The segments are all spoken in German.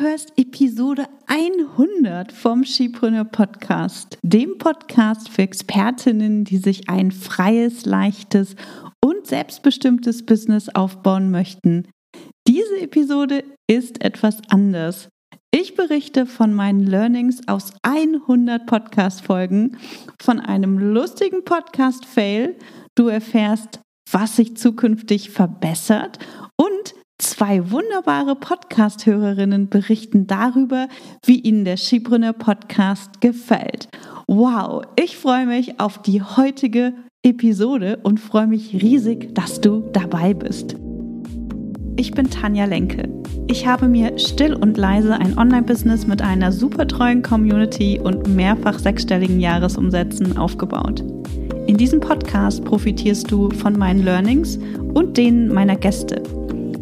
hörst Episode 100 vom Skipreneur Podcast, dem Podcast für Expertinnen, die sich ein freies, leichtes und selbstbestimmtes Business aufbauen möchten. Diese Episode ist etwas anders. Ich berichte von meinen Learnings aus 100 Podcast-Folgen, von einem lustigen Podcast-Fail. Du erfährst, was sich zukünftig verbessert und Zwei wunderbare Podcast-Hörerinnen berichten darüber, wie ihnen der Skibrunner Podcast gefällt. Wow, ich freue mich auf die heutige Episode und freue mich riesig, dass du dabei bist. Ich bin Tanja Lenke. Ich habe mir still und leise ein Online-Business mit einer super treuen Community und mehrfach sechsstelligen Jahresumsätzen aufgebaut. In diesem Podcast profitierst du von meinen Learnings und denen meiner Gäste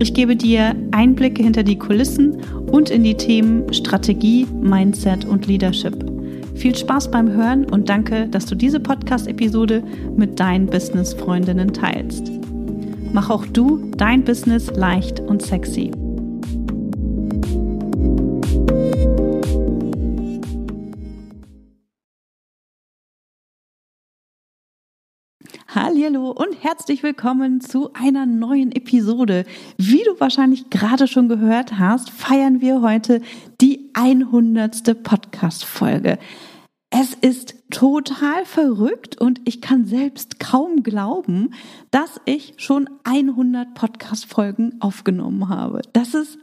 ich gebe dir Einblicke hinter die Kulissen und in die Themen Strategie, Mindset und Leadership. Viel Spaß beim Hören und danke, dass du diese Podcast-Episode mit deinen Business-Freundinnen teilst. Mach auch du dein Business leicht und sexy. Hallo und herzlich willkommen zu einer neuen Episode. Wie du wahrscheinlich gerade schon gehört hast, feiern wir heute die 100. Podcast Folge. Es ist total verrückt und ich kann selbst kaum glauben, dass ich schon 100 Podcast Folgen aufgenommen habe. Das ist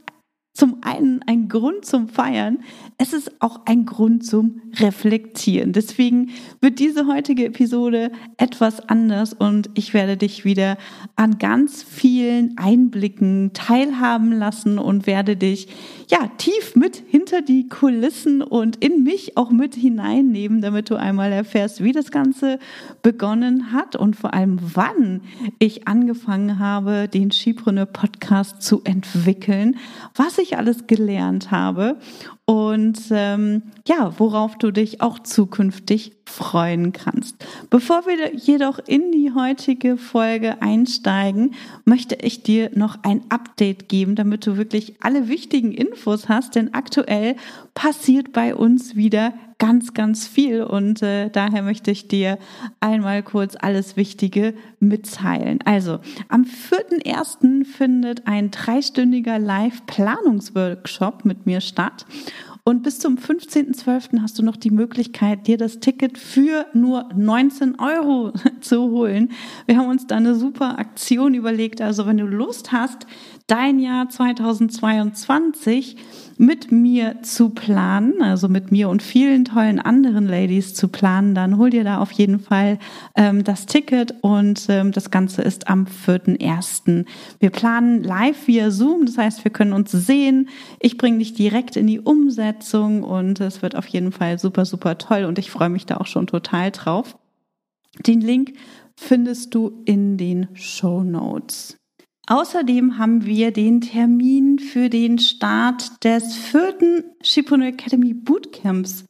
zum einen ein Grund zum Feiern, es ist auch ein Grund zum Reflektieren. Deswegen wird diese heutige Episode etwas anders und ich werde dich wieder an ganz vielen Einblicken teilhaben lassen und werde dich ja tief mit hinter die Kulissen und in mich auch mit hineinnehmen, damit du einmal erfährst, wie das Ganze begonnen hat und vor allem wann ich angefangen habe, den Skipreneur Podcast zu entwickeln, was alles gelernt habe. Und ähm, ja, worauf du dich auch zukünftig freuen kannst. Bevor wir jedoch in die heutige Folge einsteigen, möchte ich dir noch ein Update geben, damit du wirklich alle wichtigen Infos hast, denn aktuell passiert bei uns wieder ganz, ganz viel und äh, daher möchte ich dir einmal kurz alles Wichtige mitteilen. Also, am 4.1. findet ein dreistündiger Live-Planungsworkshop mit mir statt. Und bis zum 15.12. hast du noch die Möglichkeit, dir das Ticket für nur 19 Euro zu holen. Wir haben uns da eine super Aktion überlegt. Also wenn du Lust hast, dein Jahr 2022 mit mir zu planen, also mit mir und vielen tollen anderen Ladies zu planen, dann hol dir da auf jeden Fall ähm, das Ticket und ähm, das Ganze ist am 4.1. Wir planen live via Zoom, das heißt, wir können uns sehen. Ich bringe dich direkt in die Umsetzung und es wird auf jeden Fall super, super toll und ich freue mich da auch schon total drauf. Den Link findest du in den Show Notes. Außerdem haben wir den Termin für den Start des vierten Shippuno Academy Bootcamps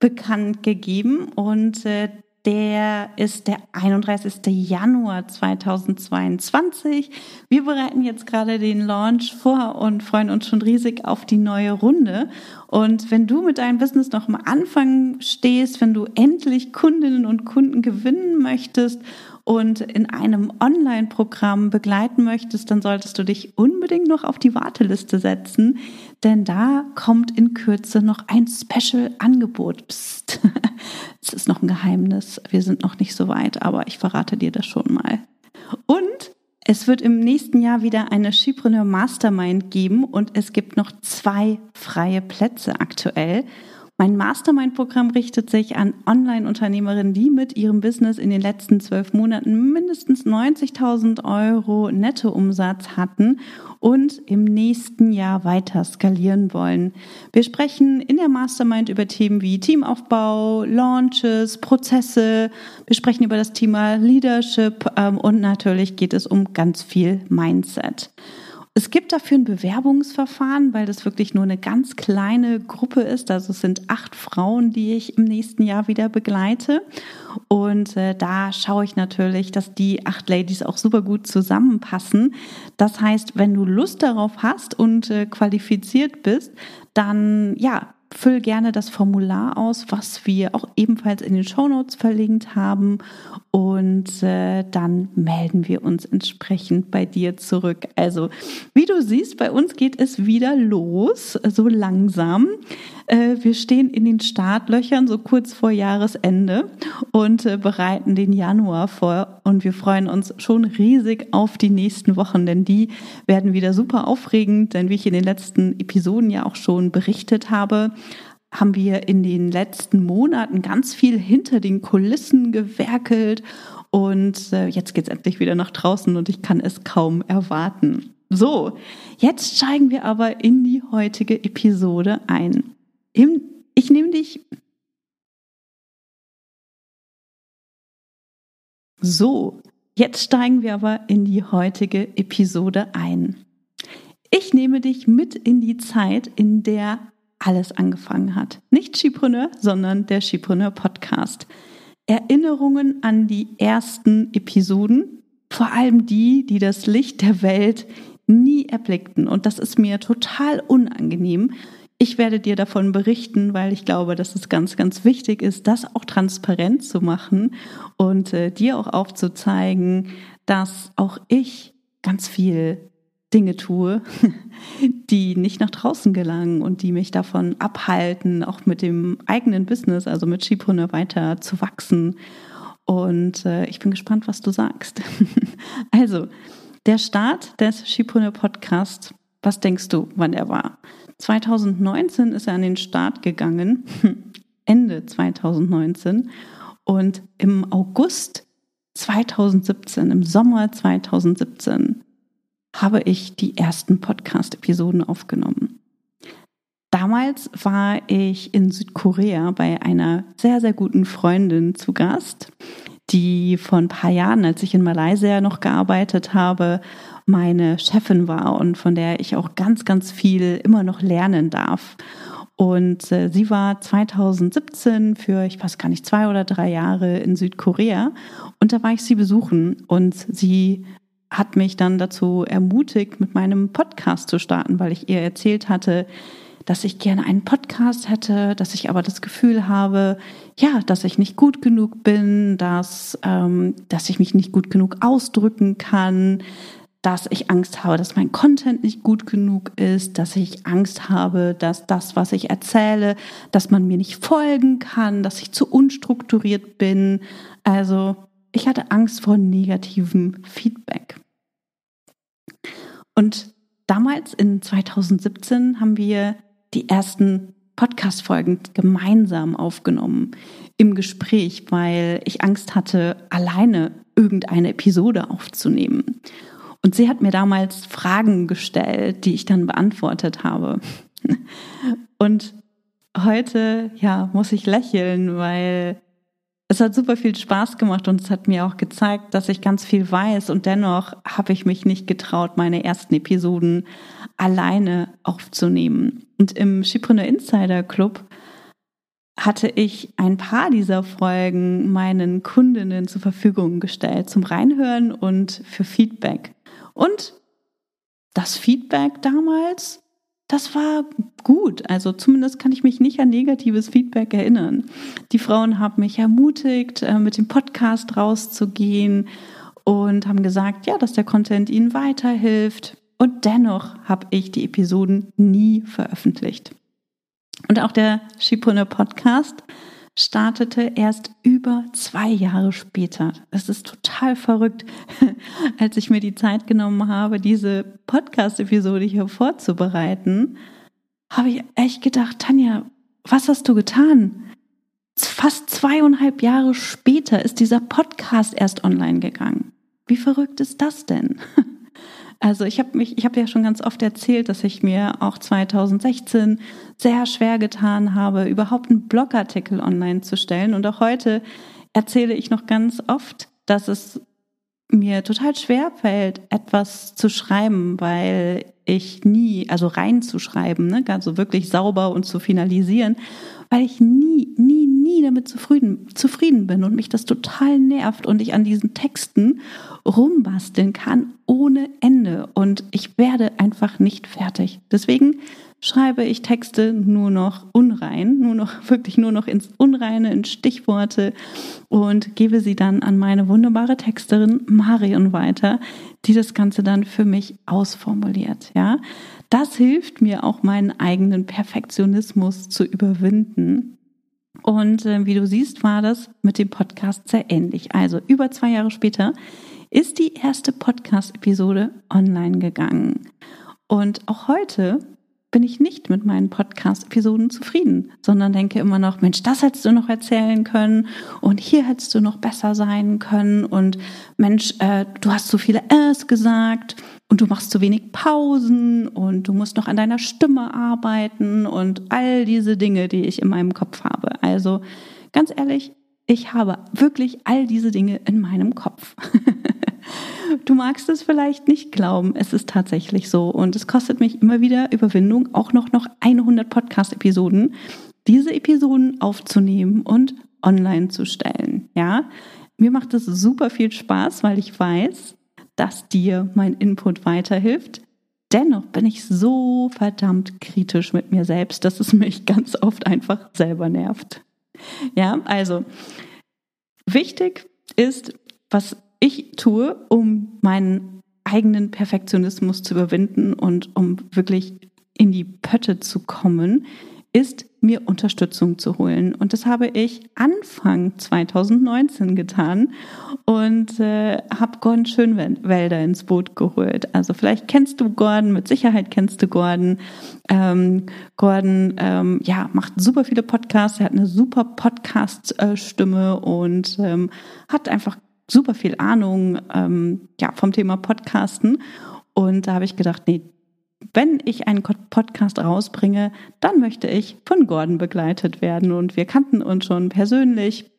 bekannt gegeben und äh, der ist der 31. Januar 2022. Wir bereiten jetzt gerade den Launch vor und freuen uns schon riesig auf die neue Runde. Und wenn du mit deinem Business noch am Anfang stehst, wenn du endlich Kundinnen und Kunden gewinnen möchtest und in einem Online-Programm begleiten möchtest, dann solltest du dich unbedingt noch auf die Warteliste setzen, denn da kommt in Kürze noch ein Special-Angebot. Psst, es ist noch ein Geheimnis, wir sind noch nicht so weit, aber ich verrate dir das schon mal. Und es wird im nächsten Jahr wieder eine Skipreneur Mastermind geben und es gibt noch zwei freie Plätze aktuell. Mein Mastermind-Programm richtet sich an Online-Unternehmerinnen, die mit ihrem Business in den letzten zwölf Monaten mindestens 90.000 Euro Nettoumsatz hatten und im nächsten Jahr weiter skalieren wollen. Wir sprechen in der Mastermind über Themen wie Teamaufbau, Launches, Prozesse. Wir sprechen über das Thema Leadership ähm, und natürlich geht es um ganz viel Mindset. Es gibt dafür ein Bewerbungsverfahren, weil das wirklich nur eine ganz kleine Gruppe ist. Also es sind acht Frauen, die ich im nächsten Jahr wieder begleite. Und äh, da schaue ich natürlich, dass die acht Ladies auch super gut zusammenpassen. Das heißt, wenn du Lust darauf hast und äh, qualifiziert bist, dann ja, füll gerne das Formular aus, was wir auch ebenfalls in den Shownotes verlinkt haben. Und äh, dann melden wir uns entsprechend bei dir zurück. Also, wie du siehst, bei uns geht es wieder los, so langsam. Äh, wir stehen in den Startlöchern so kurz vor Jahresende und äh, bereiten den Januar vor. Und wir freuen uns schon riesig auf die nächsten Wochen, denn die werden wieder super aufregend. Denn wie ich in den letzten Episoden ja auch schon berichtet habe, haben wir in den letzten Monaten ganz viel hinter den Kulissen gewerkelt und äh, jetzt geht's endlich wieder nach draußen und ich kann es kaum erwarten. So, jetzt steigen wir aber in die heutige Episode ein. Ich nehme dich. So, jetzt steigen wir aber in die heutige Episode ein. Ich nehme dich mit in die Zeit, in der alles angefangen hat. Nicht Skipreneur, sondern der Skipreneur Podcast. Erinnerungen an die ersten Episoden, vor allem die, die das Licht der Welt nie erblickten. Und das ist mir total unangenehm, ich werde dir davon berichten, weil ich glaube, dass es ganz, ganz wichtig ist, das auch transparent zu machen und äh, dir auch aufzuzeigen, dass auch ich ganz viel Dinge tue, die nicht nach draußen gelangen und die mich davon abhalten, auch mit dem eigenen Business, also mit Skipreneur weiter zu wachsen. Und äh, ich bin gespannt, was du sagst. also, der Start des Skipreneur Podcast, was denkst du, wann er war? 2019 ist er an den Start gegangen, Ende 2019. Und im August 2017, im Sommer 2017, habe ich die ersten Podcast-Episoden aufgenommen. Damals war ich in Südkorea bei einer sehr, sehr guten Freundin zu Gast, die vor ein paar Jahren, als ich in Malaysia noch gearbeitet habe, meine Chefin war und von der ich auch ganz, ganz viel immer noch lernen darf. Und äh, sie war 2017 für, ich weiß gar nicht, zwei oder drei Jahre in Südkorea. Und da war ich sie besuchen. Und sie hat mich dann dazu ermutigt, mit meinem Podcast zu starten, weil ich ihr erzählt hatte, dass ich gerne einen Podcast hätte, dass ich aber das Gefühl habe, ja, dass ich nicht gut genug bin, dass, ähm, dass ich mich nicht gut genug ausdrücken kann, dass ich Angst habe, dass mein Content nicht gut genug ist, dass ich Angst habe, dass das, was ich erzähle, dass man mir nicht folgen kann, dass ich zu unstrukturiert bin. Also ich hatte Angst vor negativem Feedback. Und damals in 2017 haben wir die ersten Podcast-Folgen gemeinsam aufgenommen im Gespräch, weil ich Angst hatte, alleine irgendeine Episode aufzunehmen. Und sie hat mir damals Fragen gestellt, die ich dann beantwortet habe. Und heute, ja, muss ich lächeln, weil es hat super viel Spaß gemacht und es hat mir auch gezeigt, dass ich ganz viel weiß und dennoch habe ich mich nicht getraut, meine ersten Episoden alleine aufzunehmen. Und im Schipreneur Insider Club hatte ich ein paar dieser Folgen meinen Kundinnen zur Verfügung gestellt zum Reinhören und für Feedback. Und das Feedback damals, das war gut. Also zumindest kann ich mich nicht an negatives Feedback erinnern. Die Frauen haben mich ermutigt, äh, mit dem Podcast rauszugehen und haben gesagt, ja, dass der Content ihnen weiterhilft. Und dennoch habe ich die Episoden nie veröffentlicht. Und auch der Schipone Podcast startete erst über zwei Jahre später. Es ist total verrückt, als ich mir die Zeit genommen habe, diese Podcast-Episode hier vorzubereiten, habe ich echt gedacht, Tanja, was hast du getan? Fast zweieinhalb Jahre später ist dieser Podcast erst online gegangen. Wie verrückt ist das denn? Also ich habe mich, ich habe ja schon ganz oft erzählt, dass ich mir auch 2016 sehr schwer getan habe, überhaupt einen Blogartikel online zu stellen. Und auch heute erzähle ich noch ganz oft, dass es mir total schwer fällt, etwas zu schreiben, weil ich nie, also reinzuschreiben, ne, also wirklich sauber und zu finalisieren, weil ich nie, nie, nie damit zufrieden, zufrieden bin und mich das total nervt und ich an diesen Texten rumbasteln kann ohne Ende und ich werde einfach nicht fertig. Deswegen schreibe ich Texte nur noch unrein, nur noch wirklich nur noch ins Unreine, in Stichworte und gebe sie dann an meine wunderbare Texterin Marion weiter, die das Ganze dann für mich ausformuliert. Ja, das hilft mir auch meinen eigenen Perfektionismus zu überwinden. Und äh, wie du siehst, war das mit dem Podcast sehr ähnlich. Also über zwei Jahre später ist die erste Podcast-Episode online gegangen. Und auch heute bin ich nicht mit meinen Podcast-Episoden zufrieden, sondern denke immer noch, Mensch, das hättest du noch erzählen können und hier hättest du noch besser sein können und Mensch, äh, du hast zu viele Äs gesagt und du machst zu wenig Pausen und du musst noch an deiner Stimme arbeiten und all diese Dinge, die ich in meinem Kopf habe. Also ganz ehrlich, ich habe wirklich all diese Dinge in meinem Kopf. Du magst es vielleicht nicht glauben, es ist tatsächlich so. Und es kostet mich immer wieder Überwindung, auch noch, noch 100 Podcast-Episoden, diese Episoden aufzunehmen und online zu stellen. Ja, mir macht es super viel Spaß, weil ich weiß, dass dir mein Input weiterhilft. Dennoch bin ich so verdammt kritisch mit mir selbst, dass es mich ganz oft einfach selber nervt. Ja, also wichtig ist, was ich tue, um meinen eigenen Perfektionismus zu überwinden und um wirklich in die Pötte zu kommen, ist mir Unterstützung zu holen. Und das habe ich Anfang 2019 getan und äh, habe Gordon Schönwälder ins Boot geholt. Also vielleicht kennst du Gordon, mit Sicherheit kennst du Gordon. Ähm, Gordon ähm, ja, macht super viele Podcasts, er hat eine super Podcast-Stimme und ähm, hat einfach super viel Ahnung ähm, ja, vom Thema Podcasten. Und da habe ich gedacht, nee, wenn ich einen Podcast rausbringe, dann möchte ich von Gordon begleitet werden. Und wir kannten uns schon persönlich.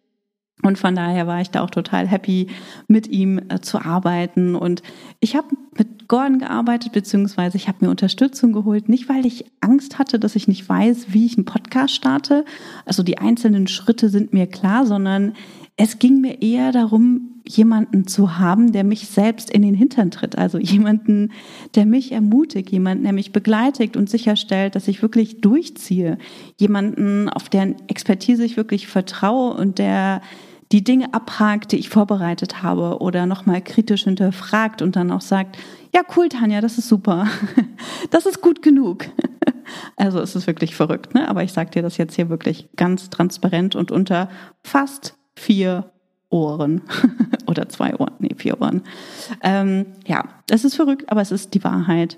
Und von daher war ich da auch total happy, mit ihm äh, zu arbeiten. Und ich habe mit Gordon gearbeitet, beziehungsweise ich habe mir Unterstützung geholt, nicht weil ich Angst hatte, dass ich nicht weiß, wie ich einen Podcast starte. Also die einzelnen Schritte sind mir klar, sondern es ging mir eher darum, jemanden zu haben, der mich selbst in den Hintern tritt. Also jemanden, der mich ermutigt, jemanden, der mich begleitet und sicherstellt, dass ich wirklich durchziehe. Jemanden, auf deren Expertise ich wirklich vertraue und der die Dinge abhakt, die ich vorbereitet habe oder nochmal kritisch hinterfragt und dann auch sagt, ja cool, Tanja, das ist super. Das ist gut genug. Also es ist wirklich verrückt, ne? Aber ich sage dir das jetzt hier wirklich ganz transparent und unter fast vier Ohren oder zwei Ohren, nee, vier Ohren. Ähm, ja, das ist verrückt, aber es ist die Wahrheit.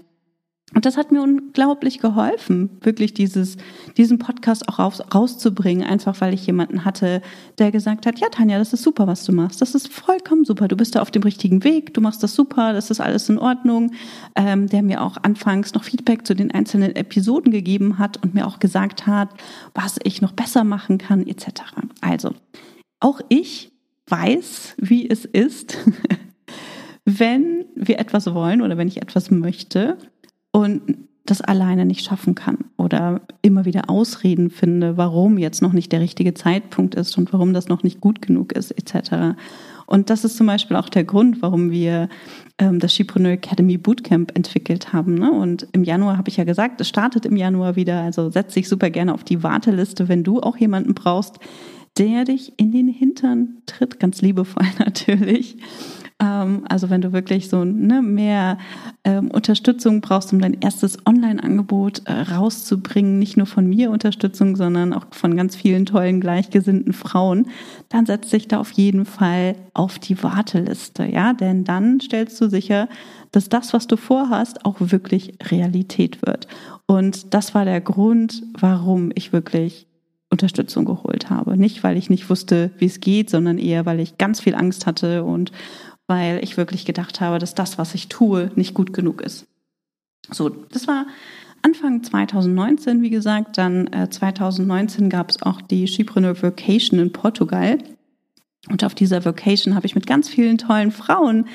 Und das hat mir unglaublich geholfen, wirklich dieses, diesen Podcast auch raus, rauszubringen, einfach weil ich jemanden hatte, der gesagt hat, ja, Tanja, das ist super, was du machst. Das ist vollkommen super. Du bist da auf dem richtigen Weg, du machst das super, das ist alles in Ordnung. Ähm, der mir auch anfangs noch Feedback zu den einzelnen Episoden gegeben hat und mir auch gesagt hat, was ich noch besser machen kann, etc. Also, auch ich weiß, wie es ist, wenn wir etwas wollen oder wenn ich etwas möchte und das alleine nicht schaffen kann oder immer wieder Ausreden finde, warum jetzt noch nicht der richtige Zeitpunkt ist und warum das noch nicht gut genug ist, etc. Und das ist zum Beispiel auch der Grund, warum wir ähm, das Skipreneur Academy Bootcamp entwickelt haben. Ne? Und im Januar habe ich ja gesagt, es startet im Januar wieder. Also setz dich super gerne auf die Warteliste, wenn du auch jemanden brauchst, der dich in den Hintern tritt, ganz liebevoll natürlich. Ähm, also wenn du wirklich so ne, mehr ähm, Unterstützung brauchst, um dein erstes Online-Angebot äh, rauszubringen, nicht nur von mir Unterstützung, sondern auch von ganz vielen tollen gleichgesinnten Frauen, dann setz dich da auf jeden Fall auf die Warteliste, ja, denn dann stellst du sicher, dass das, was du vorhast, auch wirklich Realität wird. Und das war der Grund, warum ich wirklich Unterstützung geholt habe. Nicht, weil ich nicht wusste, wie es geht, sondern eher, weil ich ganz viel Angst hatte und weil ich wirklich gedacht habe, dass das, was ich tue, nicht gut genug ist. So, das war Anfang 2019, wie gesagt. Dann äh, 2019 gab es auch die Skipreneur Vacation in Portugal. Und auf dieser Vocation habe ich mit ganz vielen tollen Frauen,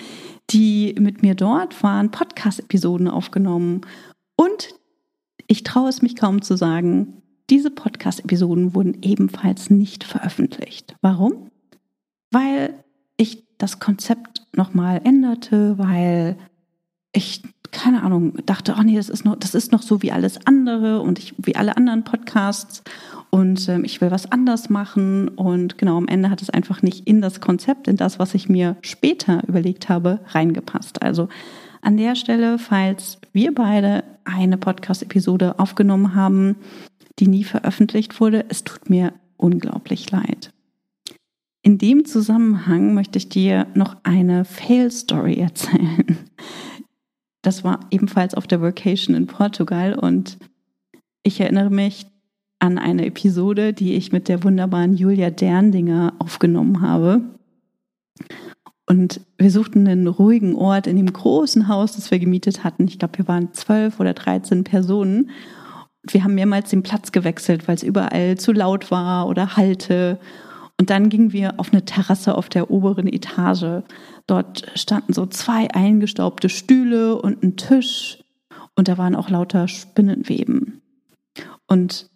die mit mir dort waren, Podcast-Episoden aufgenommen. Und ich traue es mich kaum zu sagen, diese Podcast-Episoden wurden ebenfalls nicht veröffentlicht. Warum? Weil ich das Konzept nochmal änderte, weil ich, keine Ahnung, dachte, oh nee, das ist noch, das ist noch so wie alles andere und ich, wie alle anderen Podcasts und ähm, ich will was anders machen und genau am Ende hat es einfach nicht in das Konzept, in das, was ich mir später überlegt habe, reingepasst. Also an der Stelle, falls wir beide eine Podcast-Episode aufgenommen haben, die nie veröffentlicht wurde, es tut mir unglaublich leid. In dem Zusammenhang möchte ich dir noch eine Fail-Story erzählen. Das war ebenfalls auf der Vacation in Portugal und ich erinnere mich an eine Episode, die ich mit der wunderbaren Julia Derndinger aufgenommen habe. Und wir suchten einen ruhigen Ort in dem großen Haus, das wir gemietet hatten. Ich glaube, wir waren zwölf oder dreizehn Personen. Wir haben mehrmals den Platz gewechselt, weil es überall zu laut war oder Halte. Und dann gingen wir auf eine Terrasse auf der oberen Etage. Dort standen so zwei eingestaubte Stühle und ein Tisch. Und da waren auch lauter Spinnenweben. Und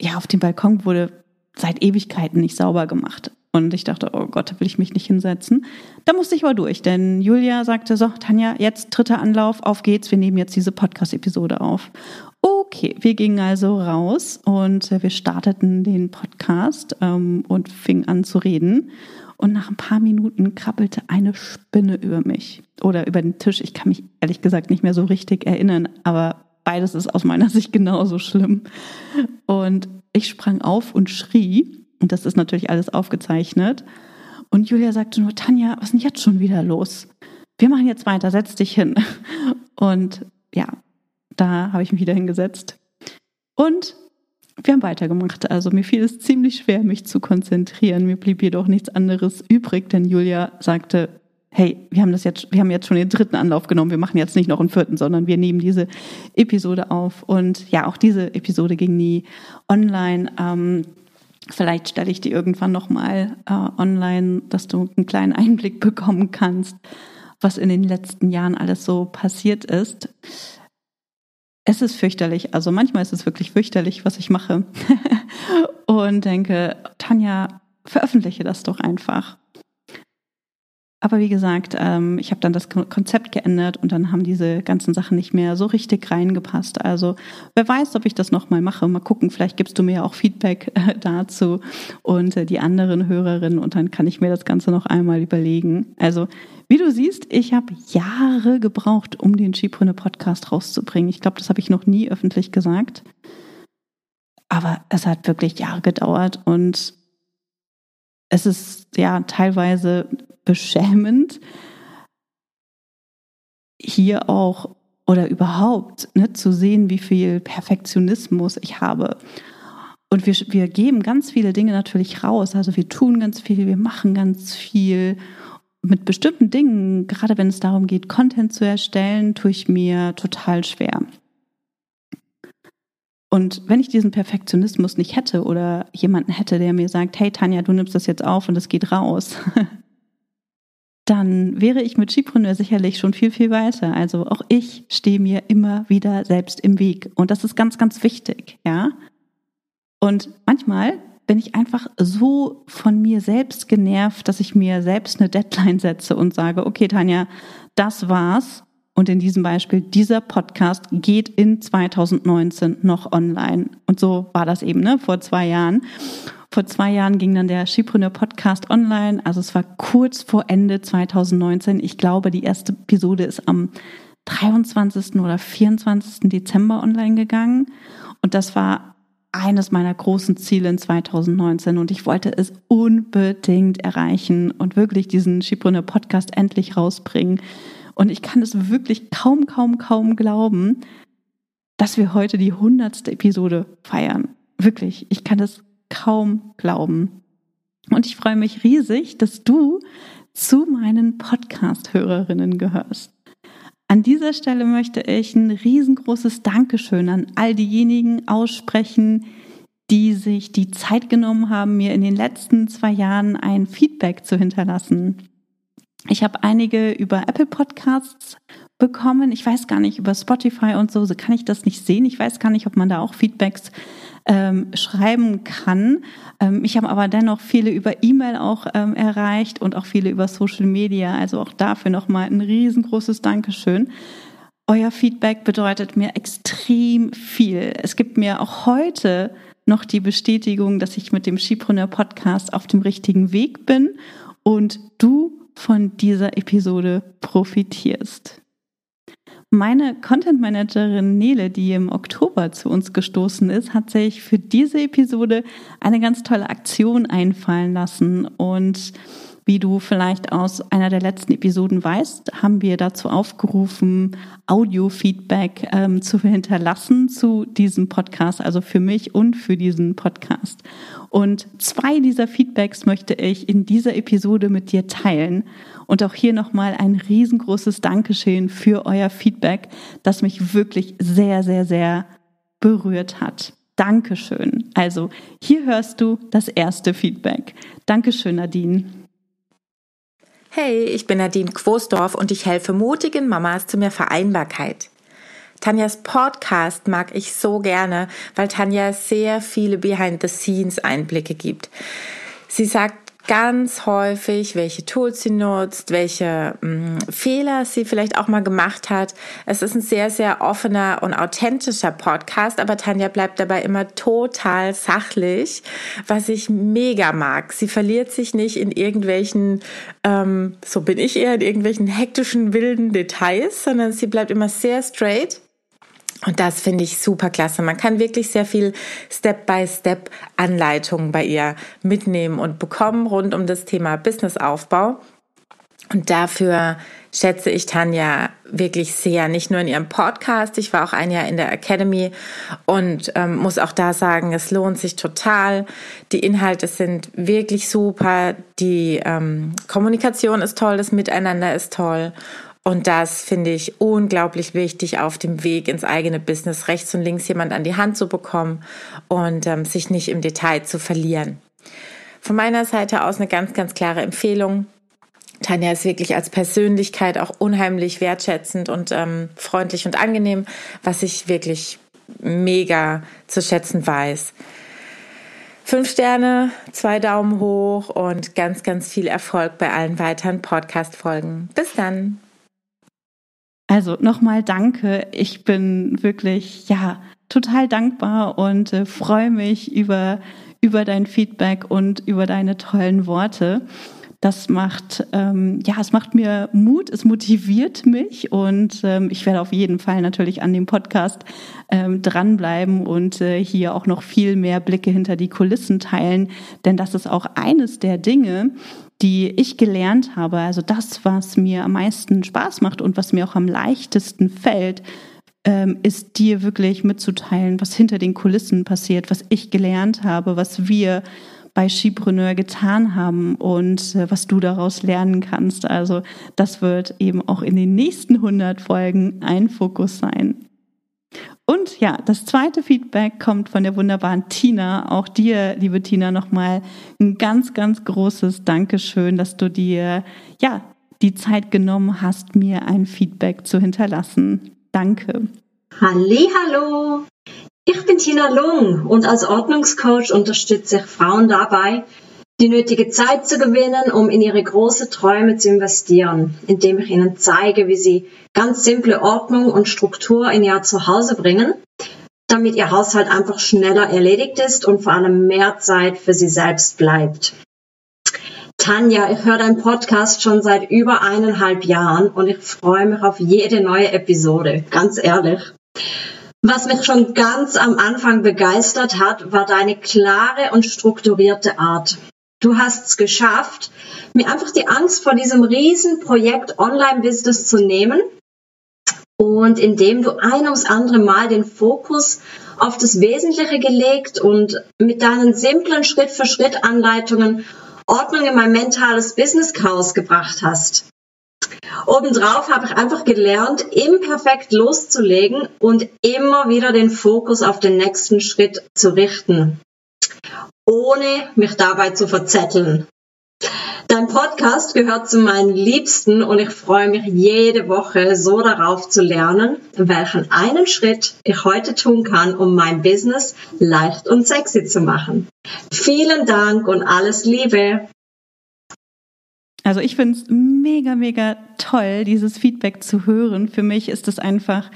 ja, auf dem Balkon wurde seit Ewigkeiten nicht sauber gemacht. Und ich dachte, oh Gott, da will ich mich nicht hinsetzen. Da musste ich aber durch, denn Julia sagte so, Tanja, jetzt dritter Anlauf, auf geht's, wir nehmen jetzt diese Podcast-Episode auf. Okay, wir gingen also raus und wir starteten den Podcast ähm, und fingen an zu reden. Und nach ein paar Minuten krabbelte eine Spinne über mich oder über den Tisch. Ich kann mich ehrlich gesagt nicht mehr so richtig erinnern, aber beides ist aus meiner Sicht genauso schlimm. Und ich sprang auf und schrie und das ist natürlich alles aufgezeichnet. Und Julia sagte nur, Tanja, was ist denn jetzt schon wieder los? Wir machen jetzt weiter, setz dich hin. Und ja, da habe ich mich wieder hingesetzt. Und wir haben weitergemacht. Also mir fiel es ziemlich schwer, mich zu konzentrieren. Mir blieb jedoch nichts anderes übrig, denn Julia sagte, hey, wir haben das jetzt, wir haben jetzt schon den dritten Anlauf genommen. Wir machen jetzt nicht noch einen vierten, sondern wir nehmen diese Episode auf. Und ja, auch diese Episode ging nie online. Ähm, Vielleicht stelle ich die irgendwann nochmal äh, online, dass du einen kleinen Einblick bekommen kannst, was in den letzten Jahren alles so passiert ist. Es ist fürchterlich. Also manchmal ist es wirklich fürchterlich, was ich mache. und denke, Tanja, veröffentliche das doch einfach. Aber wie gesagt, ähm, ich habe dann das Konzept geändert und dann haben diese ganzen Sachen nicht mehr so richtig reingepasst. Also wer weiß, ob ich das nochmal mache. Mal gucken, vielleicht gibst du mir auch Feedback äh, dazu und äh, die anderen Hörerinnen und dann kann ich mir das Ganze noch einmal überlegen. Also wie du siehst, ich habe Jahre gebraucht, um den Skipreneur Podcast rauszubringen. Ich glaube, das habe ich noch nie öffentlich gesagt. Aber es hat wirklich Jahre gedauert und es ist ja teilweise beschämend, hier auch oder überhaupt ne, zu sehen, wie viel Perfektionismus ich habe. Und wir, wir geben ganz viele Dinge natürlich raus. Also wir tun ganz viel, wir machen ganz viel. Mit bestimmten Dingen, gerade wenn es darum geht, Content zu erstellen, tue ich mir total schwer. Und wenn ich diesen Perfektionismus nicht hätte oder jemanden hätte, der mir sagt, hey Tanja, du nimmst das jetzt auf und es geht raus, dann wäre ich mit Skipreneur sicherlich schon viel, viel weiter. Also auch ich stehe mir immer wieder selbst im Weg. Und das ist ganz, ganz wichtig, ja. Und manchmal bin ich einfach so von mir selbst genervt, dass ich mir selbst eine Deadline setze und sage, okay, Tanja, das war's. Und in diesem Beispiel, dieser Podcast geht in 2019 noch online. Und so war das eben, ne, vor zwei Jahren. Vor zwei Jahren ging dann der Skipreneur Podcast online. Also es war kurz vor Ende 2019. Ich glaube, die erste Episode ist am 23. oder 24. Dezember online gegangen. Und das war eines meiner großen Ziele in 2019 und ich wollte es unbedingt erreichen und wirklich diesen Skipreneur Podcast endlich rausbringen. Und ich kann es wirklich kaum, kaum, kaum glauben, dass wir heute die hundertste Episode feiern. Wirklich, ich kann es kaum glauben. Und ich freue mich riesig, dass du zu meinen Podcast-Hörerinnen gehörst. An dieser Stelle möchte ich ein riesengroßes Dankeschön an all diejenigen aussprechen, die sich die Zeit genommen haben, mir in den letzten zwei Jahren ein Feedback zu hinterlassen. Ich habe einige über Apple Podcasts bekommen. Ich weiß gar nicht, über Spotify und so, so kann ich das nicht sehen. Ich weiß gar nicht, ob man da auch Feedbacks ähm, schreiben kann. Ähm, ich habe aber dennoch viele über E-Mail auch ähm, erreicht und auch viele über Social Media. Also auch dafür nochmal ein riesengroßes Dankeschön. Euer Feedback bedeutet mir extrem viel. Es gibt mir auch heute noch die Bestätigung, dass ich mit dem Skipreneur Podcast auf dem richtigen Weg bin und du von dieser Episode profitierst. Meine Content Managerin Nele, die im Oktober zu uns gestoßen ist, hat sich für diese Episode eine ganz tolle Aktion einfallen lassen und wie du vielleicht aus einer der letzten Episoden weißt, haben wir dazu aufgerufen, Audio-Feedback ähm, zu hinterlassen zu diesem Podcast, also für mich und für diesen Podcast. Und zwei dieser Feedbacks möchte ich in dieser Episode mit dir teilen. Und auch hier nochmal ein riesengroßes Dankeschön für euer Feedback, das mich wirklich sehr, sehr, sehr berührt hat. Dankeschön. Also hier hörst du das erste Feedback. Dankeschön, Nadine. Hey, ich bin Nadine Quosdorf und ich helfe mutigen Mamas zu mehr Vereinbarkeit. Tanjas Podcast mag ich so gerne, weil Tanja sehr viele Behind-the-Scenes-Einblicke gibt. Sie sagt ganz häufig, welche Tools sie nutzt, welche mh, mm, Fehler sie vielleicht auch mal gemacht hat. Es ist ein sehr, sehr offener und authentischer Podcast, aber Tanja bleibt dabei immer total sachlich, was ich mega mag. Sie verliert sich nicht in irgendwelchen, ähm, so bin ich eher, in irgendwelchen hektischen, wilden Details, sondern sie bleibt immer sehr straight und das finde ich super klasse. Man kann wirklich sehr viel Step-by-Step Anleitungen bei ihr mitnehmen und bekommen rund um das Thema Businessaufbau. Und dafür schätze ich Tanja wirklich sehr, nicht nur in ihrem Podcast. Ich war auch ein Jahr in der Academy und ähm, muss auch da sagen, es lohnt sich total. Die Inhalte sind wirklich super. Die ähm, Kommunikation ist toll, das Miteinander ist toll. Und das finde ich unglaublich wichtig, auf dem Weg ins eigene Business rechts und links jemand an die Hand zu bekommen und ähm, sich nicht im Detail zu verlieren. Von meiner Seite aus eine ganz, ganz klare Empfehlung. Tanja ist wirklich als Persönlichkeit auch unheimlich wertschätzend und ähm, freundlich und angenehm, was ich wirklich mega zu schätzen weiß. Fünf Sterne, zwei Daumen hoch und ganz, ganz viel Erfolg bei allen weiteren Podcast-Folgen. Bis dann! Also nochmal danke. Ich bin wirklich, ja, total dankbar und äh, freue mich über, über dein Feedback und über deine tollen Worte. Das macht, ähm, ja, es macht mir Mut, es motiviert mich und ähm, ich werde auf jeden Fall natürlich an dem Podcast ähm, dranbleiben und äh, hier auch noch viel mehr Blicke hinter die Kulissen teilen, denn das ist auch eines der Dinge, die ich gelernt habe, also das, was mir am meisten Spaß macht und was mir auch am leichtesten fällt, ähm, ist dir wirklich mitzuteilen, was hinter den Kulissen passiert, was ich gelernt habe, was wir bei Skipreneur getan haben und äh, was du daraus lernen kannst. Also das wird eben auch in den nächsten 100 Folgen ein Fokus sein. Und ja, das zweite Feedback kommt von der wunderbaren Tina. Auch dir, liebe Tina, nochmal ein ganz, ganz großes Dankeschön, dass du dir ja die Zeit genommen hast, mir ein Feedback zu hinterlassen. Danke. Halli, hallo. Ich bin Tina Lung und als Ordnungscoach unterstütze ich Frauen dabei, die nötige Zeit zu gewinnen, um in ihre großen Träume zu investieren, indem ich ihnen zeige, wie sie ganz simple Ordnung und Struktur in ihr Zuhause bringen, damit ihr Haushalt einfach schneller erledigt ist und vor allem mehr Zeit für sie selbst bleibt. Tanja, ich höre deinen Podcast schon seit über eineinhalb Jahren und ich freue mich auf jede neue Episode, ganz ehrlich. Was mich schon ganz am Anfang begeistert hat, war deine klare und strukturierte Art. Du hast es geschafft, mir einfach die Angst vor diesem Riesenprojekt Online-Business zu nehmen und indem du ein ums andere Mal den Fokus auf das Wesentliche gelegt und mit deinen simplen Schritt-für-Schritt-Anleitungen Ordnung in mein mentales Business-Chaos gebracht hast. Obendrauf habe ich einfach gelernt, imperfekt loszulegen und immer wieder den Fokus auf den nächsten Schritt zu richten. ohne mich dabei zu verzetteln. Dein Podcast gehört zu meinen Liebsten und ich freue mich jede Woche so darauf zu lernen, welchen einen Schritt ich heute tun kann, um mein Business leicht und sexy zu machen. Vielen Dank und alles Liebe. Also ich finde es mega, mega toll, dieses Feedback zu hören. Für mich ist es einfach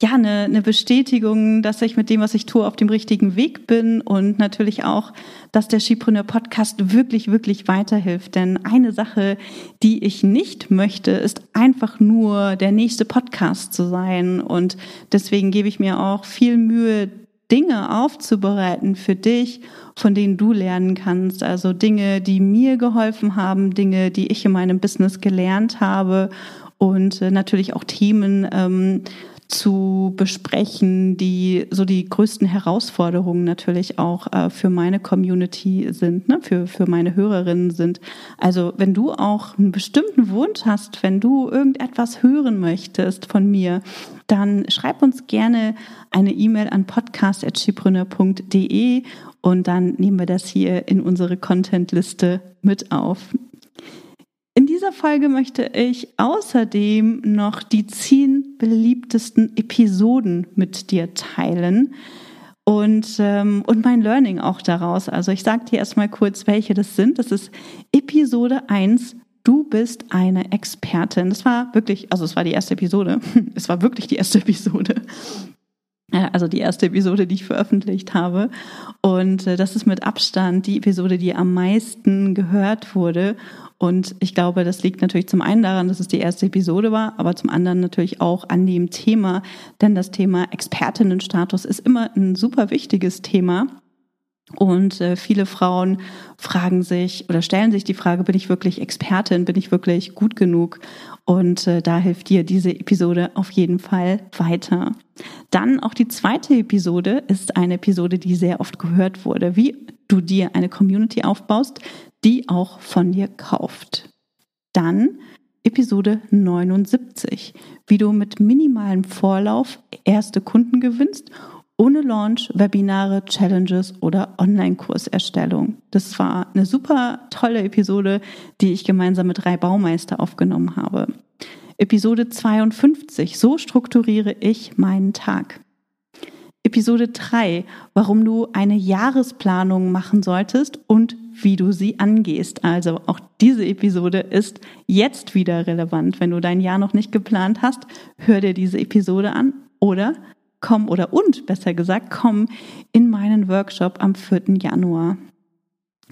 ja, eine, eine Bestätigung, dass ich mit dem, was ich tue, auf dem richtigen Weg bin und natürlich auch, dass der Skipreneur Podcast wirklich, wirklich weiterhilft. Denn eine Sache, die ich nicht möchte, ist einfach nur der nächste Podcast zu sein. Und deswegen gebe ich mir auch viel Mühe, Dinge aufzubereiten für dich, von denen du lernen kannst. Also Dinge, die mir geholfen haben, Dinge, die ich in meinem Business gelernt habe und äh, natürlich auch Themen, ähm, zu besprechen, die so die größten Herausforderungen natürlich auch äh, für meine Community sind, ne? für, für meine Hörerinnen sind. Also wenn du auch einen bestimmten Wunsch hast, wenn du irgendetwas hören möchtest von mir, dann schreib uns gerne eine E-Mail an podcast.schipreneur.de und dann nehmen wir das hier in unsere Contentliste mit auf. In dieser Folge möchte ich außerdem noch die zehn beliebtesten Episoden mit dir teilen und, ähm, und mein Learning auch daraus. Also ich sage dir erstmal kurz, welche das sind. Das ist Episode 1, Du bist eine Expertin. Das war wirklich, also es war die erste Episode. Es war wirklich die erste Episode. Also die erste Episode, die ich veröffentlicht habe. Und äh, das ist mit Abstand die Episode, die am meisten gehört wurde. Und ich glaube, das liegt natürlich zum einen daran, dass es die erste Episode war, aber zum anderen natürlich auch an dem Thema, denn das Thema Expertinnenstatus ist immer ein super wichtiges Thema. Und äh, viele Frauen fragen sich oder stellen sich die Frage, bin ich wirklich Expertin, bin ich wirklich gut genug? Und äh, da hilft dir diese Episode auf jeden Fall weiter. Dann auch die zweite Episode ist eine Episode, die sehr oft gehört wurde, wie du dir eine Community aufbaust, die auch von dir kauft. Dann Episode 79, wie du mit minimalem Vorlauf erste Kunden gewinnst, ohne Launch, Webinare, Challenges oder Online-Kurserstellung. Das war eine super tolle Episode, die ich gemeinsam mit drei Baumeister aufgenommen habe. Episode 52, so strukturiere ich meinen Tag. Episode 3, warum du eine Jahresplanung machen solltest und wie du sie angehst. Also auch diese Episode ist jetzt wieder relevant. Wenn du dein Jahr noch nicht geplant hast, hör dir diese Episode an oder komm oder und besser gesagt, komm in meinen Workshop am 4. Januar.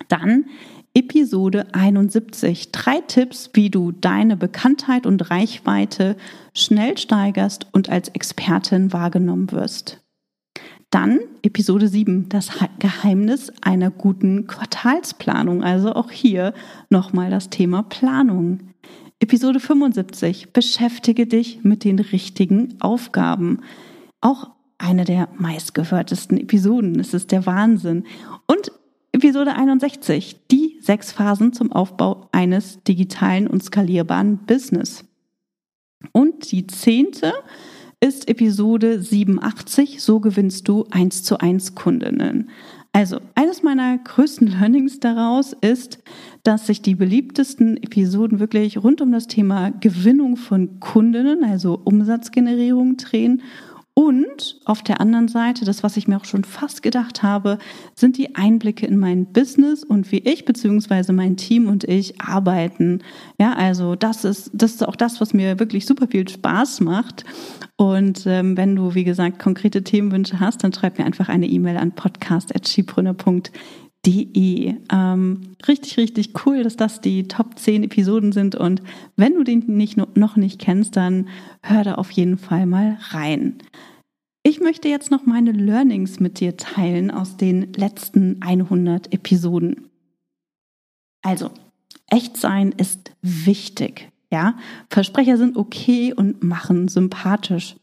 Dann Episode 71. Drei Tipps, wie du deine Bekanntheit und Reichweite schnell steigerst und als Expertin wahrgenommen wirst. Dann Episode 7, das Geheimnis einer guten Quartalsplanung. Also auch hier nochmal das Thema Planung. Episode 75, beschäftige dich mit den richtigen Aufgaben. Auch eine der meistgehörtesten Episoden. Es ist der Wahnsinn. Und Episode 61, die sechs Phasen zum Aufbau eines digitalen und skalierbaren Business. Und die zehnte, ist Episode 87, so gewinnst du 1 zu 1 Kundinnen. Also, eines meiner größten Learnings daraus ist, dass sich die beliebtesten Episoden wirklich rund um das Thema Gewinnung von Kundinnen, also Umsatzgenerierung drehen und auf der anderen Seite, das, was ich mir auch schon fast gedacht habe, sind die Einblicke in mein Business und wie ich beziehungsweise mein Team und ich arbeiten. Ja, also das ist, das ist auch das, was mir wirklich super viel Spaß macht. Und ähm, wenn du, wie gesagt, konkrete Themenwünsche hast, dann schreib mir einfach eine E-Mail an podcast.skibrunner.de. Ähm, richtig, richtig cool, dass das die Top 10 Episoden sind. Und wenn du den nicht, noch nicht kennst, dann hör da auf jeden Fall mal rein. Ich möchte jetzt noch meine Learnings mit dir teilen aus den letzten 100 Episoden. Also, echt sein ist wichtig. Ja, Versprecher sind okay und machen sympathisch.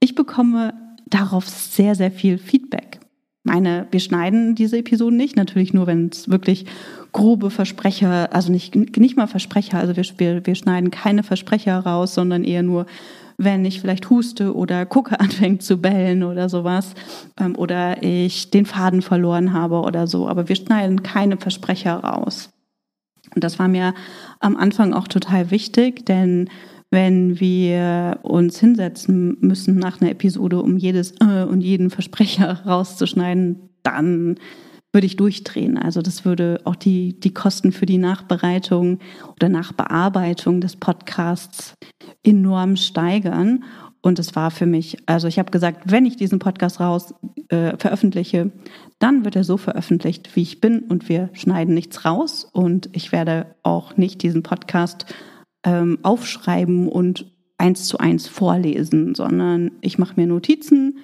Ich bekomme darauf sehr, sehr viel Feedback. Meine, wir schneiden diese Episoden nicht, natürlich nur, wenn es wirklich grobe Versprecher, also nicht, nicht mal Versprecher, also wir, wir, schneiden keine Versprecher raus, sondern eher nur wenn ich vielleicht huste oder Gucke anfängt zu bellen oder sowas ähm, oder ich den Faden verloren habe oder so. Aber wir schneiden keine Versprecher raus. Und das war mir am Anfang auch total wichtig, denn wenn wir uns hinsetzen müssen nach einer Episode, um jedes äh und jeden Versprecher rauszuschneiden, dann würde ich durchdrehen. Also das würde auch die, die Kosten für die Nachbereitung oder Nachbearbeitung des Podcasts enorm steigern. Und es war für mich, also ich habe gesagt, wenn ich diesen Podcast raus äh, veröffentliche, dann wird er so veröffentlicht, wie ich bin und wir schneiden nichts raus und ich werde auch nicht diesen Podcast ähm, aufschreiben und eins zu eins vorlesen, sondern ich mache mir Notizen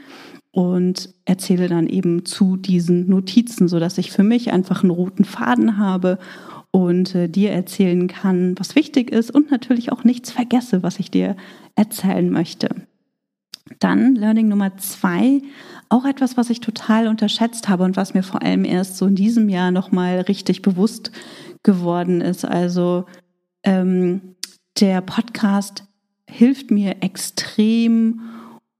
und erzähle dann eben zu diesen Notizen, so dass ich für mich einfach einen roten Faden habe und äh, dir erzählen kann, was wichtig ist und natürlich auch nichts vergesse, was ich dir erzählen möchte. Dann Learning Nummer zwei, auch etwas, was ich total unterschätzt habe und was mir vor allem erst so in diesem Jahr nochmal richtig bewusst geworden ist. Also ähm, der Podcast hilft mir extrem,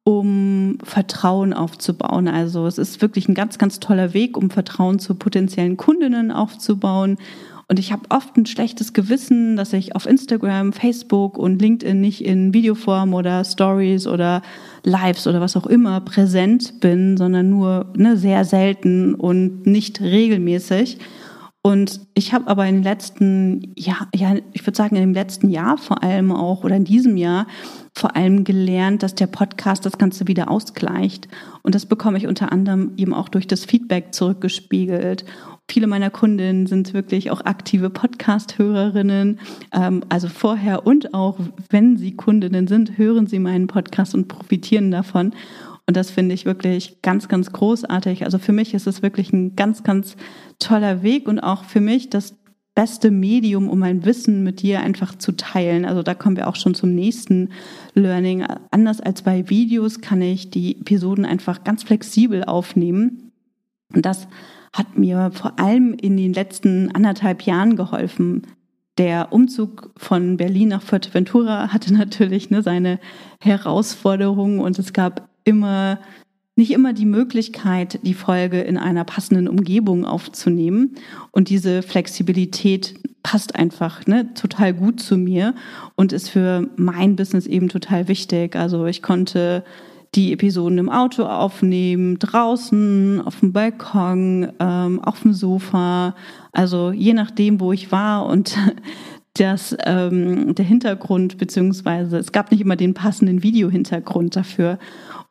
um Vertrauen aufzubauen. Also es ist wirklich ein ganz, ganz toller Weg, um Vertrauen zu potenziellen Kundinnen aufzubauen. Und ich habe oft ein schlechtes Gewissen, dass ich auf Instagram, Facebook und LinkedIn nicht in Videoform oder Stories oder Lives oder was auch immer präsent bin, sondern nur ne, sehr selten und nicht regelmäßig. Und ich habe aber in den letzten, ja, ja, ich würde sagen, in dem letzten Jahr vor allem auch oder in diesem Jahr vor allem gelernt, dass der Podcast das Ganze wieder ausgleicht. Und das bekomme ich unter anderem eben auch durch das Feedback zurückgespiegelt. Viele meiner Kundinnen sind wirklich auch aktive Podcast-Hörerinnen. Ähm, also vorher und auch, wenn sie Kundinnen sind, hören sie meinen Podcast und profitieren davon. Und das finde ich wirklich ganz, ganz großartig. Also für mich ist es wirklich ein ganz, ganz toller Weg und auch für mich das beste Medium, um mein Wissen mit dir einfach zu teilen. Also da kommen wir auch schon zum nächsten Learning. Anders als bei Videos kann ich die Episoden einfach ganz flexibel aufnehmen. Und das hat mir vor allem in den letzten anderthalb Jahren geholfen. Der Umzug von Berlin nach Fuerteventura hatte natürlich ne, seine Herausforderungen und es gab immer nicht immer die Möglichkeit, die Folge in einer passenden Umgebung aufzunehmen. Und diese Flexibilität passt einfach ne, total gut zu mir und ist für mein Business eben total wichtig. Also ich konnte die Episoden im Auto aufnehmen, draußen, auf dem Balkon, ähm, auf dem Sofa, also je nachdem, wo ich war und das, ähm, der Hintergrund, beziehungsweise es gab nicht immer den passenden Videohintergrund dafür.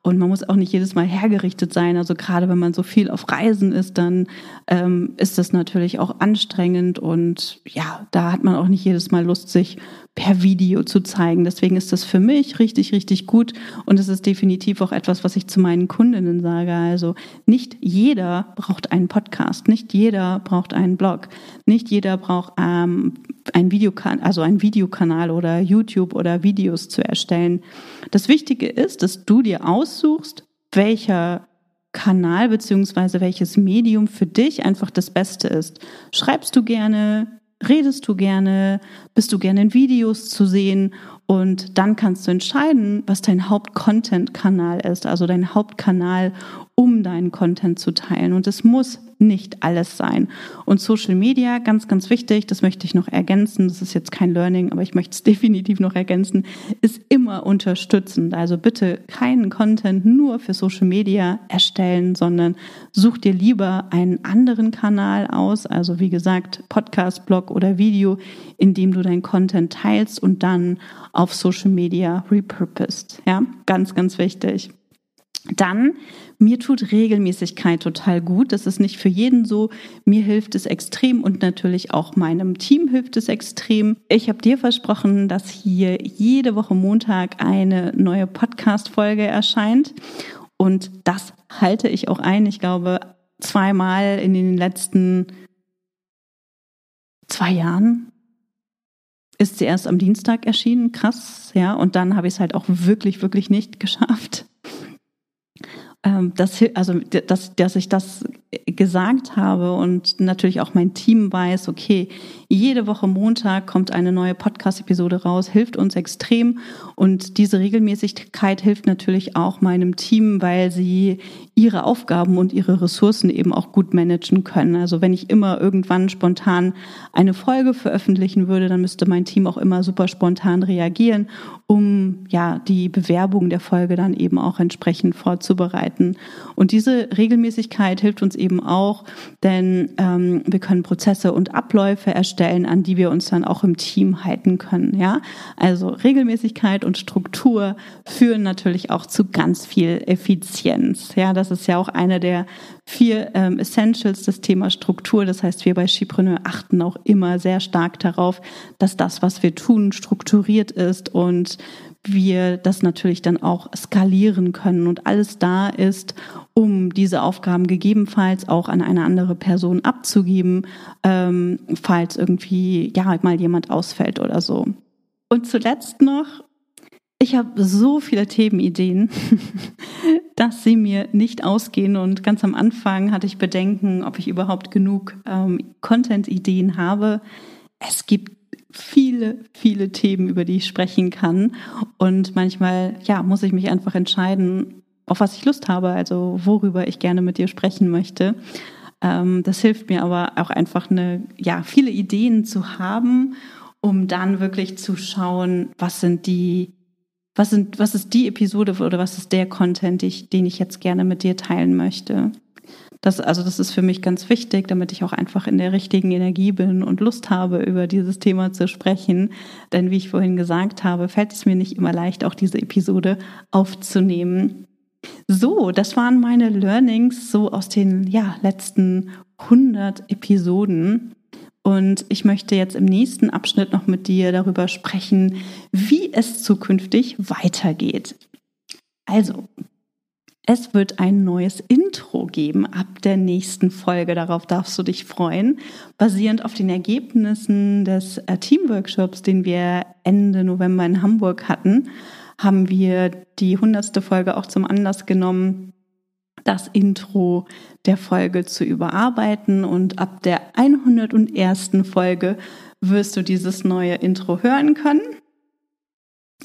Und man muss auch nicht jedes Mal hergerichtet sein. Also gerade wenn man so viel auf Reisen ist, dann ähm, ist das natürlich auch anstrengend und ja, da hat man auch nicht jedes Mal Lust, sich per Video zu zeigen. Deswegen ist das für mich richtig, richtig gut und es ist definitiv auch etwas, was ich zu meinen Kundinnen sage. Also nicht jeder braucht einen Podcast, nicht jeder braucht einen Blog, nicht jeder braucht ähm, ein Videokanal, also ein Videokanal oder YouTube oder Videos zu erstellen. Das Wichtige ist, dass du dir aussuchst, welcher Kanal beziehungsweise welches Medium für dich einfach das Beste ist. Schreibst du gerne, redest du gerne, bist du gerne in Videos zu sehen? Und dann kannst du entscheiden, was dein Hauptcontent-Kanal ist, also dein Hauptkanal, um deinen Content zu teilen. Und es muss nicht alles sein. Und Social Media, ganz, ganz wichtig, das möchte ich noch ergänzen, das ist jetzt kein Learning, aber ich möchte es definitiv noch ergänzen, ist immer unterstützend. Also bitte keinen Content nur für Social Media erstellen, sondern such dir lieber einen anderen Kanal aus, also wie gesagt, Podcast, Blog oder Video, in dem du deinen Content teilst und dann auf Social Media repurposed. Ja, ganz, ganz wichtig. Dann, mir tut Regelmäßigkeit total gut. Das ist nicht für jeden so. Mir hilft es extrem und natürlich auch meinem Team hilft es extrem. Ich habe dir versprochen, dass hier jede Woche Montag eine neue Podcast-Folge erscheint. Und das halte ich auch ein. Ich glaube, zweimal in den letzten zwei Jahren ist sie erst am Dienstag erschienen. Krass, ja. Und dann habe ich es halt auch wirklich, wirklich nicht geschafft ähm, das, also dass, dass ich das gesagt habe und natürlich auch mein Team weiß, okay, jede Woche Montag kommt eine neue Podcast-Episode raus, hilft uns extrem. Und diese Regelmäßigkeit hilft natürlich auch meinem Team, weil sie ihre Aufgaben und ihre Ressourcen eben auch gut managen können. Also wenn ich immer irgendwann spontan eine Folge veröffentlichen würde, dann müsste mein Team auch immer super spontan reagieren, um ja die Bewerbung der Folge dann eben auch entsprechend vorzubereiten. Und diese Regelmäßigkeit hilft uns eben auch, denn ähm, wir können Prozesse und Abläufe erstellen Stellen, an die wir uns dann auch im Team halten können. Ja, also Regelmäßigkeit und Struktur führen natürlich auch zu ganz viel Effizienz. Ja, das ist ja auch eine der vier ähm, Essentials des Thema Struktur. Das heißt, wir bei Skipreneur achten auch immer sehr stark darauf, dass das, was wir tun, strukturiert ist und wir das natürlich dann auch skalieren können und alles da ist, um diese Aufgaben gegebenenfalls auch an eine andere Person abzugeben, ähm, falls irgendwie ja mal jemand ausfällt oder so. Und zuletzt noch, ich habe so viele Themenideen, dass sie mir nicht ausgehen. Und ganz am Anfang hatte ich Bedenken, ob ich überhaupt genug ähm, Content-Ideen habe. Es gibt viele, viele Themen, über die ich sprechen kann. Und manchmal, ja, muss ich mich einfach entscheiden, auf was ich Lust habe, also worüber ich gerne mit dir sprechen möchte. Ähm, das hilft mir aber auch einfach eine, ja, viele Ideen zu haben, um dann wirklich zu schauen, was sind die, was sind, was ist die Episode oder was ist der Content, den ich jetzt gerne mit dir teilen möchte. Das, also das ist für mich ganz wichtig, damit ich auch einfach in der richtigen Energie bin und Lust habe, über dieses Thema zu sprechen. Denn wie ich vorhin gesagt habe, fällt es mir nicht immer leicht, auch diese Episode aufzunehmen. So, das waren meine Learnings so aus den ja, letzten 100 Episoden. Und ich möchte jetzt im nächsten Abschnitt noch mit dir darüber sprechen, wie es zukünftig weitergeht. Also, es wird ein neues Intro geben ab der nächsten Folge. Darauf darfst du dich freuen. Basierend auf den Ergebnissen des äh, Teamworkshops, den wir Ende November in Hamburg hatten, haben wir die hundertste Folge auch zum Anlass genommen, das Intro der Folge zu überarbeiten. Und ab der 101. Folge wirst du dieses neue Intro hören können.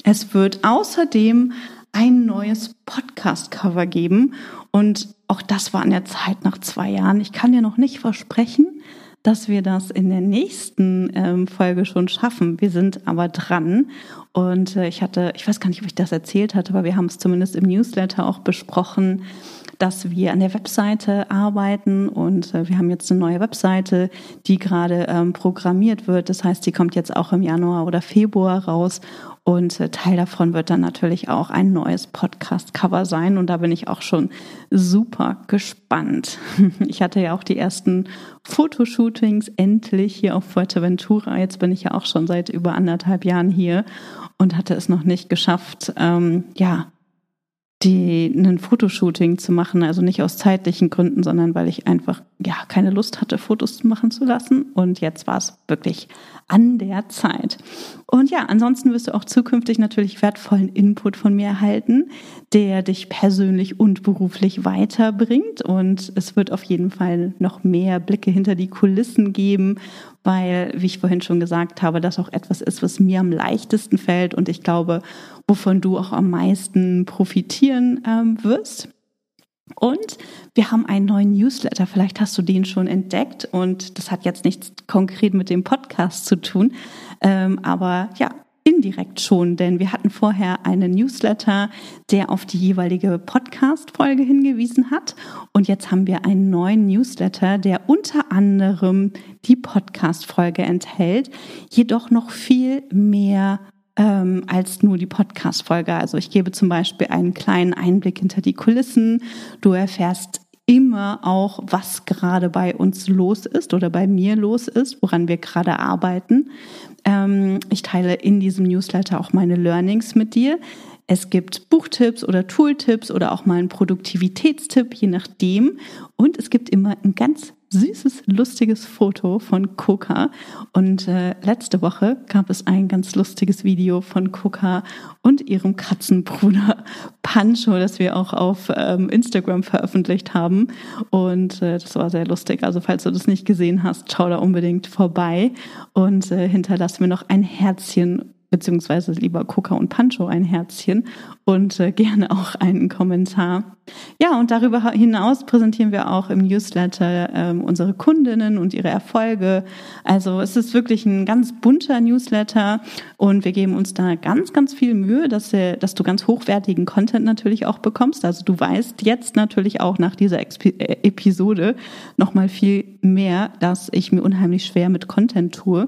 Es wird außerdem ein neues Podcast-Cover geben. Und auch das war an der Zeit nach zwei Jahren. Ich kann dir noch nicht versprechen, dass wir das in der nächsten ähm, Folge schon schaffen. Wir sind aber dran. Und äh, ich hatte, ich weiß gar nicht, ob ich das erzählt hatte, aber wir haben es zumindest im Newsletter auch besprochen, dass wir an der Webseite arbeiten und äh, wir haben jetzt eine neue Webseite, die gerade ähm, programmiert wird. Das heißt, die kommt jetzt auch im Januar oder Februar raus und äh, Teil davon wird dann natürlich auch ein neues Podcast-Cover sein. Und da bin ich auch schon super gespannt. Ich hatte ja auch die ersten Fotoshootings endlich hier auf Fuerteventura. Jetzt bin ich ja auch schon seit über anderthalb Jahren hier und hatte es noch nicht geschafft, ähm, ja, die ein Fotoshooting zu machen, also nicht aus zeitlichen Gründen, sondern weil ich einfach ja keine Lust hatte, Fotos machen zu lassen. Und jetzt war es wirklich an der Zeit. Und ja, ansonsten wirst du auch zukünftig natürlich wertvollen Input von mir erhalten, der dich persönlich und beruflich weiterbringt. Und es wird auf jeden Fall noch mehr Blicke hinter die Kulissen geben, weil, wie ich vorhin schon gesagt habe, das auch etwas ist, was mir am leichtesten fällt und ich glaube, wovon du auch am meisten profitieren ähm, wirst. Und wir haben einen neuen Newsletter. Vielleicht hast du den schon entdeckt und das hat jetzt nichts konkret mit dem Podcast zu tun. Ähm, aber ja, indirekt schon, denn wir hatten vorher einen Newsletter, der auf die jeweilige Podcast-Folge hingewiesen hat. Und jetzt haben wir einen neuen Newsletter, der unter anderem die Podcast-Folge enthält, jedoch noch viel mehr ähm, als nur die Podcast-Folge. Also ich gebe zum Beispiel einen kleinen Einblick hinter die Kulissen. Du erfährst immer auch, was gerade bei uns los ist oder bei mir los ist, woran wir gerade arbeiten. Ähm, ich teile in diesem Newsletter auch meine Learnings mit dir. Es gibt Buchtipps oder Tooltips oder auch mal einen Produktivitätstipp, je nachdem. Und es gibt immer ein ganz süßes, lustiges Foto von Coca. Und äh, letzte Woche gab es ein ganz lustiges Video von Coca und ihrem Katzenbruder Pancho, das wir auch auf ähm, Instagram veröffentlicht haben. Und äh, das war sehr lustig. Also falls du das nicht gesehen hast, schau da unbedingt vorbei und äh, hinterlass mir noch ein Herzchen beziehungsweise lieber Coca und Pancho ein Herzchen und äh, gerne auch einen Kommentar. Ja, und darüber hinaus präsentieren wir auch im Newsletter ähm, unsere Kundinnen und ihre Erfolge. Also es ist wirklich ein ganz bunter Newsletter und wir geben uns da ganz, ganz viel Mühe, dass, wir, dass du ganz hochwertigen Content natürlich auch bekommst. Also du weißt jetzt natürlich auch nach dieser Expi äh, Episode nochmal viel mehr, dass ich mir unheimlich schwer mit Content tue.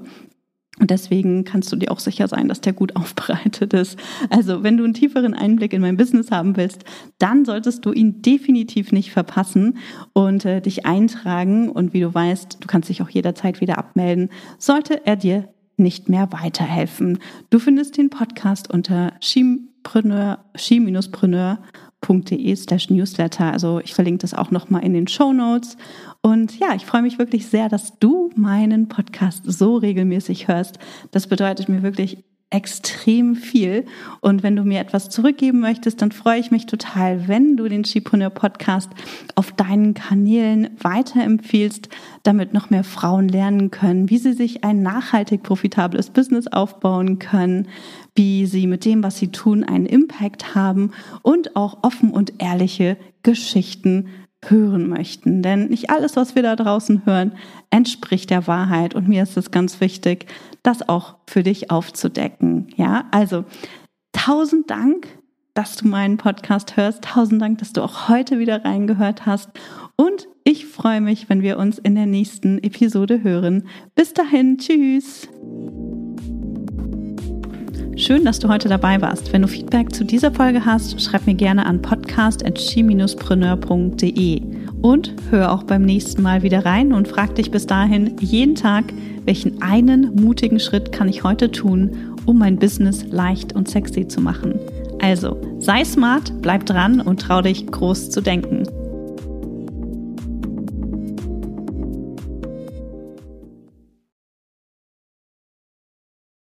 Und deswegen kannst du dir auch sicher sein, dass der gut aufbereitet ist. Also, wenn du einen tieferen Einblick in mein Business haben willst, dann solltest du ihn definitiv nicht verpassen und äh, dich eintragen. Und wie du weißt, du kannst dich auch jederzeit wieder abmelden, sollte er dir nicht mehr weiterhelfen. Du findest den Podcast unter ski-preneur.de slash newsletter. Also ich verlinke das auch nochmal in den Show Notes. Und ja, ich freue mich wirklich sehr, dass du meinen Podcast so regelmäßig hörst. Das bedeutet mir wirklich extrem viel. Und wenn du mir etwas zurückgeben möchtest, dann freue ich mich total, wenn du den Skipreneur Podcast auf deinen Kanälen weiterempfiehlst, damit noch mehr Frauen lernen können, wie sie sich ein nachhaltig profitables Business aufbauen können, wie sie mit dem, was sie tun, einen Impact haben und auch offen und ehrliche Geschichten hören möchten. Denn nicht alles, was wir da draußen hören, entspricht der Wahrheit. Und mir ist es ganz wichtig, das auch für dich aufzudecken. Ja, also tausend Dank, dass du meinen Podcast hörst. Tausend Dank, dass du auch heute wieder reingehört hast. Und ich freue mich, wenn wir uns in der nächsten Episode hören. Bis dahin, tschüss. Schön, dass du heute dabei warst. Wenn du Feedback zu dieser Folge hast, schreib mir gerne an podcast.chi-preneur.de und hör auch beim nächsten Mal wieder rein und frag dich bis dahin jeden Tag, welchen einen mutigen Schritt kann ich heute tun, um mein Business leicht und sexy zu machen. Also, sei smart, bleib dran und trau dich groß zu denken.